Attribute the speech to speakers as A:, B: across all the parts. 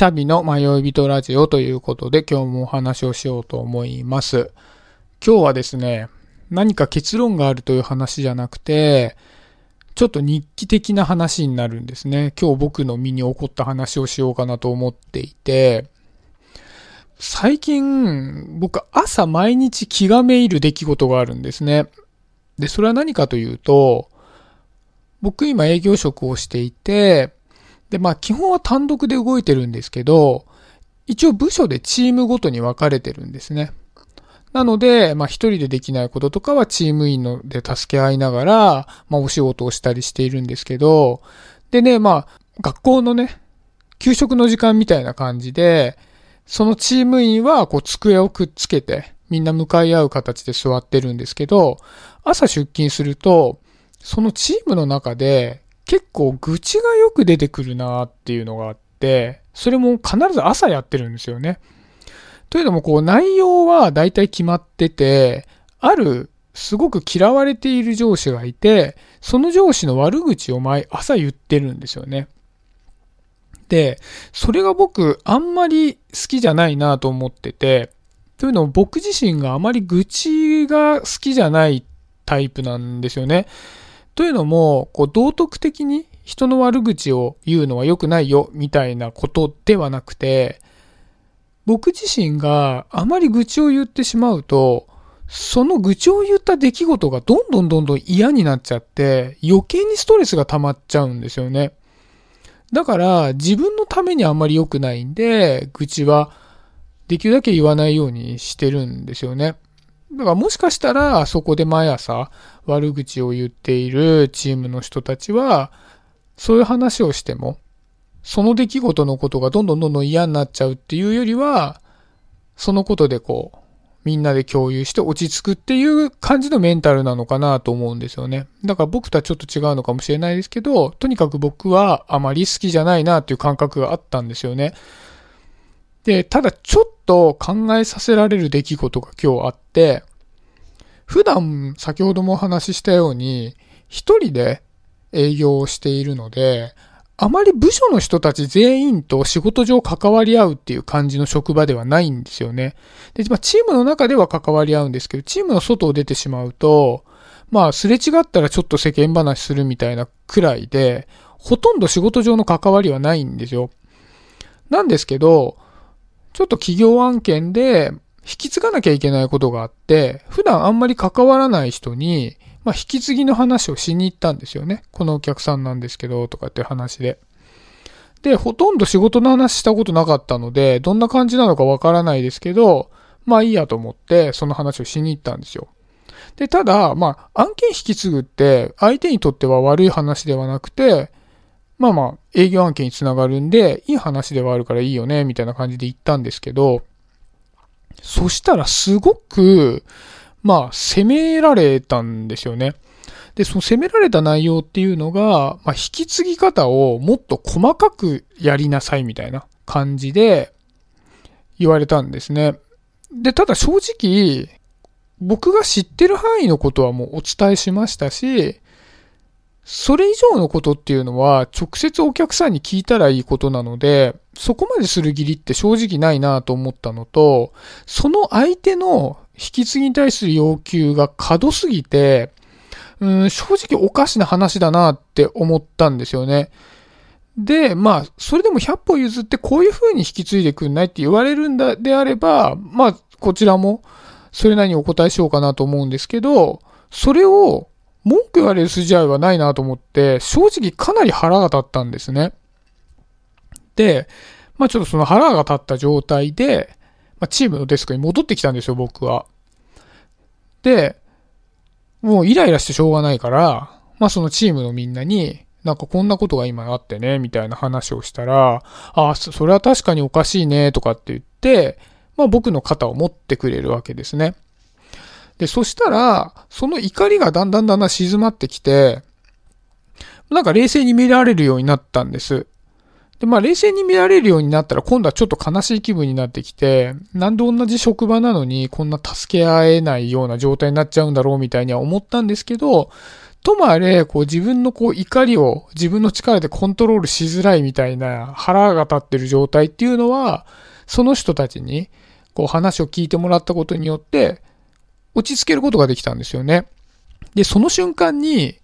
A: シャビの迷い人ラジオということで今日もお話をしようと思います。今日はですね、何か結論があるという話じゃなくて、ちょっと日記的な話になるんですね。今日僕の身に起こった話をしようかなと思っていて、最近僕朝毎日気がめいる出来事があるんですね。で、それは何かというと、僕今営業職をしていて、で、まあ基本は単独で動いてるんですけど、一応部署でチームごとに分かれてるんですね。なので、まあ一人でできないこととかはチーム員ので助け合いながら、まあお仕事をしたりしているんですけど、でね、まあ学校のね、給食の時間みたいな感じで、そのチーム員はこう机をくっつけて、みんな向かい合う形で座ってるんですけど、朝出勤すると、そのチームの中で結構愚痴がよく出てくるなっていうのがあって、それも必ず朝やってるんですよね。というのもこう内容は大体決まってて、あるすごく嫌われている上司がいて、その上司の悪口を毎朝言ってるんですよね。で、それが僕あんまり好きじゃないなと思ってて、というのも僕自身があまり愚痴が好きじゃないタイプなんですよね。というのも、こう道徳的に人の悪口を言うのは良くないよみたいなことではなくて、僕自身があまり愚痴を言ってしまうと、その愚痴を言った出来事がどんどんどんどん嫌になっちゃって余計にストレスが溜まっちゃうんですよね。だから自分のためにあまり良くないんで、愚痴はできるだけ言わないようにしてるんですよね。だからもしかしたらそこで毎朝悪口を言っているチームの人たちは、そういう話をしても、その出来事のことがどんどんどんどん嫌になっちゃうっていうよりは、そのことでこう、みんなで共有して落ち着くっていう感じのメンタルなのかなと思うんですよね。だから僕とはちょっと違うのかもしれないですけど、とにかく僕はあまり好きじゃないなっていう感覚があったんですよね。で、ただちょっと考えさせられる出来事が今日あって、普段先ほどもお話ししたように、一人で営業をしているので、あまり部署の人たち全員と仕事上関わり合うっていう感じの職場ではないんですよね。で、まあ、チームの中では関わり合うんですけど、チームの外を出てしまうと、まあ、すれ違ったらちょっと世間話するみたいなくらいで、ほとんど仕事上の関わりはないんですよ。なんですけど、ちょっと企業案件で引き継がなきゃいけないことがあって、普段あんまり関わらない人に、まあ、引き継ぎの話をしに行ったんですよね。このお客さんなんですけど、とかって話で。で、ほとんど仕事の話したことなかったので、どんな感じなのかわからないですけど、まあいいやと思って、その話をしに行ったんですよ。で、ただ、まあ、案件引き継ぐって、相手にとっては悪い話ではなくて、まあまあ、営業案件につながるんで、いい話ではあるからいいよね、みたいな感じで言ったんですけど、そしたらすごく、まあ、責められたんですよね。で、その責められた内容っていうのが、まあ、引き継ぎ方をもっと細かくやりなさいみたいな感じで言われたんですね。で、ただ正直、僕が知ってる範囲のことはもうお伝えしましたし、それ以上のことっていうのは直接お客さんに聞いたらいいことなので、そこまでする義理って正直ないなと思ったのと、その相手の引き継ぎに対する要求が過度すぎて、うん、正直おかしな話だなって思ったんですよね。で、まあ、それでも100歩譲ってこういう風に引き継いでくんないって言われるんだであれば、まあ、こちらもそれなりにお答えしようかなと思うんですけど、それを文句言われる筋合いはないなと思って、正直かなり腹が立ったんですね。で、まあちょっとその腹が立った状態で、まあ、チームのデスクに戻ってきたんですよ、僕は。で、もうイライラしてしょうがないから、まあそのチームのみんなに、なんかこんなことが今あってね、みたいな話をしたら、ああ、それは確かにおかしいね、とかって言って、まあ僕の肩を持ってくれるわけですね。で、そしたら、その怒りがだんだんだんだん静まってきて、なんか冷静に見られるようになったんです。で、まあ冷静に見られるようになったら今度はちょっと悲しい気分になってきて、なんで同じ職場なのにこんな助け合えないような状態になっちゃうんだろうみたいには思ったんですけど、ともあれ、こう自分のこう怒りを自分の力でコントロールしづらいみたいな腹が立ってる状態っていうのは、その人たちにこう話を聞いてもらったことによって落ち着けることができたんですよね。で、その瞬間に、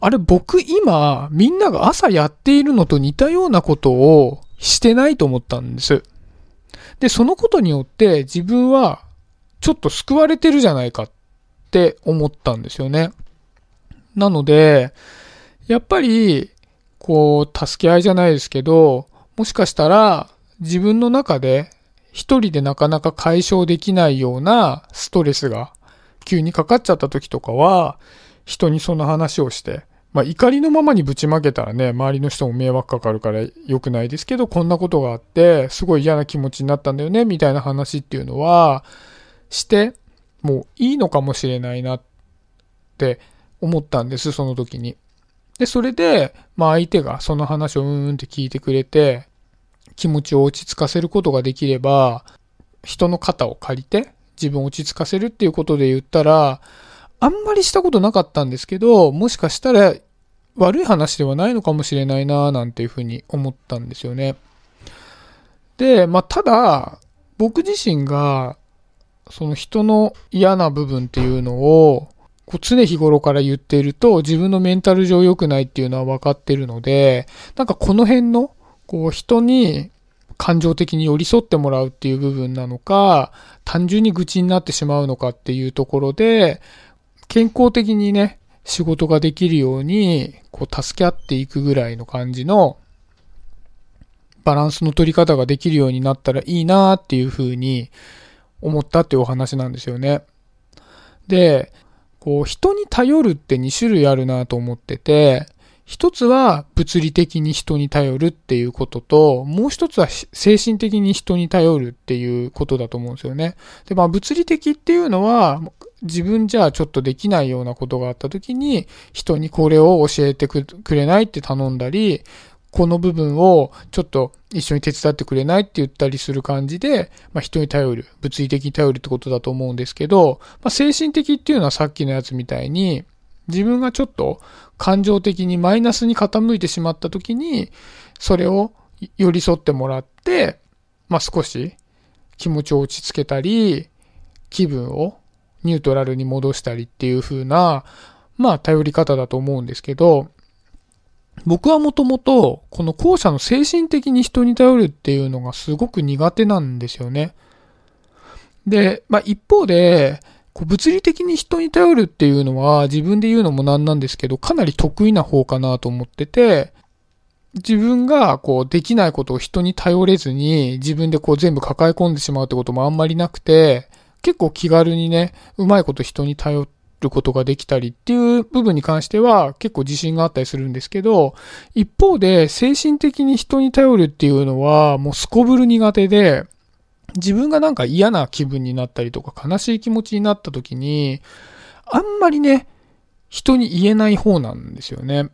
A: あれ僕今みんなが朝やっているのと似たようなことをしてないと思ったんです。で、そのことによって自分はちょっと救われてるじゃないかって思ったんですよね。なので、やっぱり、こう、助け合いじゃないですけど、もしかしたら自分の中で一人でなかなか解消できないようなストレスが急にかかっちゃった時とかは、人にその話をして、まあ怒りのままにぶちまけたらね、周りの人も迷惑かかるから良くないですけど、こんなことがあって、すごい嫌な気持ちになったんだよね、みたいな話っていうのは、して、もういいのかもしれないなって思ったんです、その時に。で、それで、まあ相手がその話をうーんって聞いてくれて、気持ちを落ち着かせることができれば、人の肩を借りて自分を落ち着かせるっていうことで言ったら、あんまりしたことなかったんですけど、もしかしたら悪い話ではないのかもしれないななんていうふうに思ったんですよね。で、まあ、ただ、僕自身が、その人の嫌な部分っていうのを、こう常日頃から言っていると自分のメンタル上良くないっていうのは分かってるので、なんかこの辺の、こう人に感情的に寄り添ってもらうっていう部分なのか、単純に愚痴になってしまうのかっていうところで、健康的にね、仕事ができるように、こう助け合っていくぐらいの感じのバランスの取り方ができるようになったらいいなっていうふうに思ったっていうお話なんですよね。で、こう人に頼るって2種類あるなと思ってて、一つは物理的に人に頼るっていうことと、もう一つは精神的に人に頼るっていうことだと思うんですよね。で、まあ物理的っていうのは、自分じゃちょっとできないようなことがあった時に、人にこれを教えてくれないって頼んだり、この部分をちょっと一緒に手伝ってくれないって言ったりする感じで、まあ、人に頼る、物理的に頼るってことだと思うんですけど、まあ、精神的っていうのはさっきのやつみたいに、自分がちょっと感情的にマイナスに傾いてしまった時に、それを寄り添ってもらって、まあ、少し気持ちを落ち着けたり、気分をニュートラルに戻したりっていう風な、まあ、頼り方だと思うんですけど、僕はもともと、この後者の精神的に人に頼るっていうのがすごく苦手なんですよね。で、まあ一方で、こう物理的に人に頼るっていうのは自分で言うのもなんなんですけど、かなり得意な方かなと思ってて、自分がこうできないことを人に頼れずに自分でこう全部抱え込んでしまうってこともあんまりなくて、結構気軽にね、うまいこと人に頼ることができたりっていう部分に関しては結構自信があったりするんですけど、一方で精神的に人に頼るっていうのはもうすこぶる苦手で、自分がなんか嫌な気分になったりとか悲しい気持ちになった時に、あんまりね、人に言えない方なんですよね。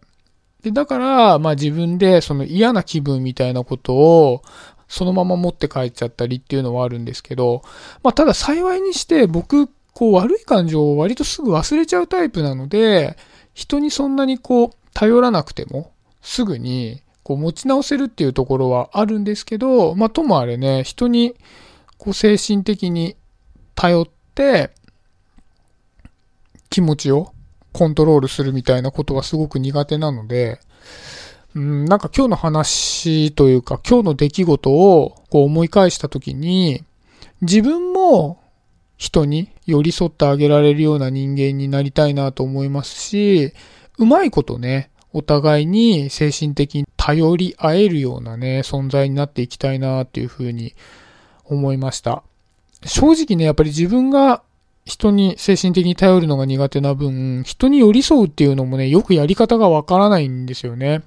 A: で、だから、まあ自分でその嫌な気分みたいなことをそのまま持って帰っちゃったりっていうのはあるんですけど、まあただ幸いにして僕、こう悪い感情を割とすぐ忘れちゃうタイプなので、人にそんなにこう頼らなくてもすぐにこう持ち直せるっていうところはあるんですけど、まあともあれね、人にこう精神的に頼って、気持ちをコントロールするみたいなことはすごく苦手なので、うん、なんか今日の話というか今日の出来事をこう思い返したときに、自分も人に寄り添ってあげられるような人間になりたいなと思いますし、うまいことね、お互いに精神的に頼り合えるようなね、存在になっていきたいなっていうふうに思いました。正直ね、やっぱり自分が人に精神的に頼るのが苦手な分、人に寄り添うっていうのもね、よくやり方がわからないんですよね。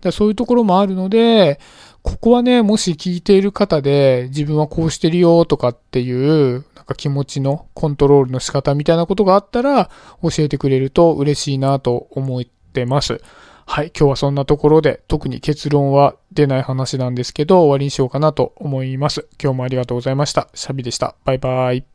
A: だそういうところもあるので、ここはね、もし聞いている方で、自分はこうしてるよとかっていう、なんか気持ちのコントロールの仕方みたいなことがあったら、教えてくれると嬉しいなと思ってます。はい、今日はそんなところで特に結論は出ない話なんですけど終わりにしようかなと思います。今日もありがとうございました。シャビでした。バイバーイ。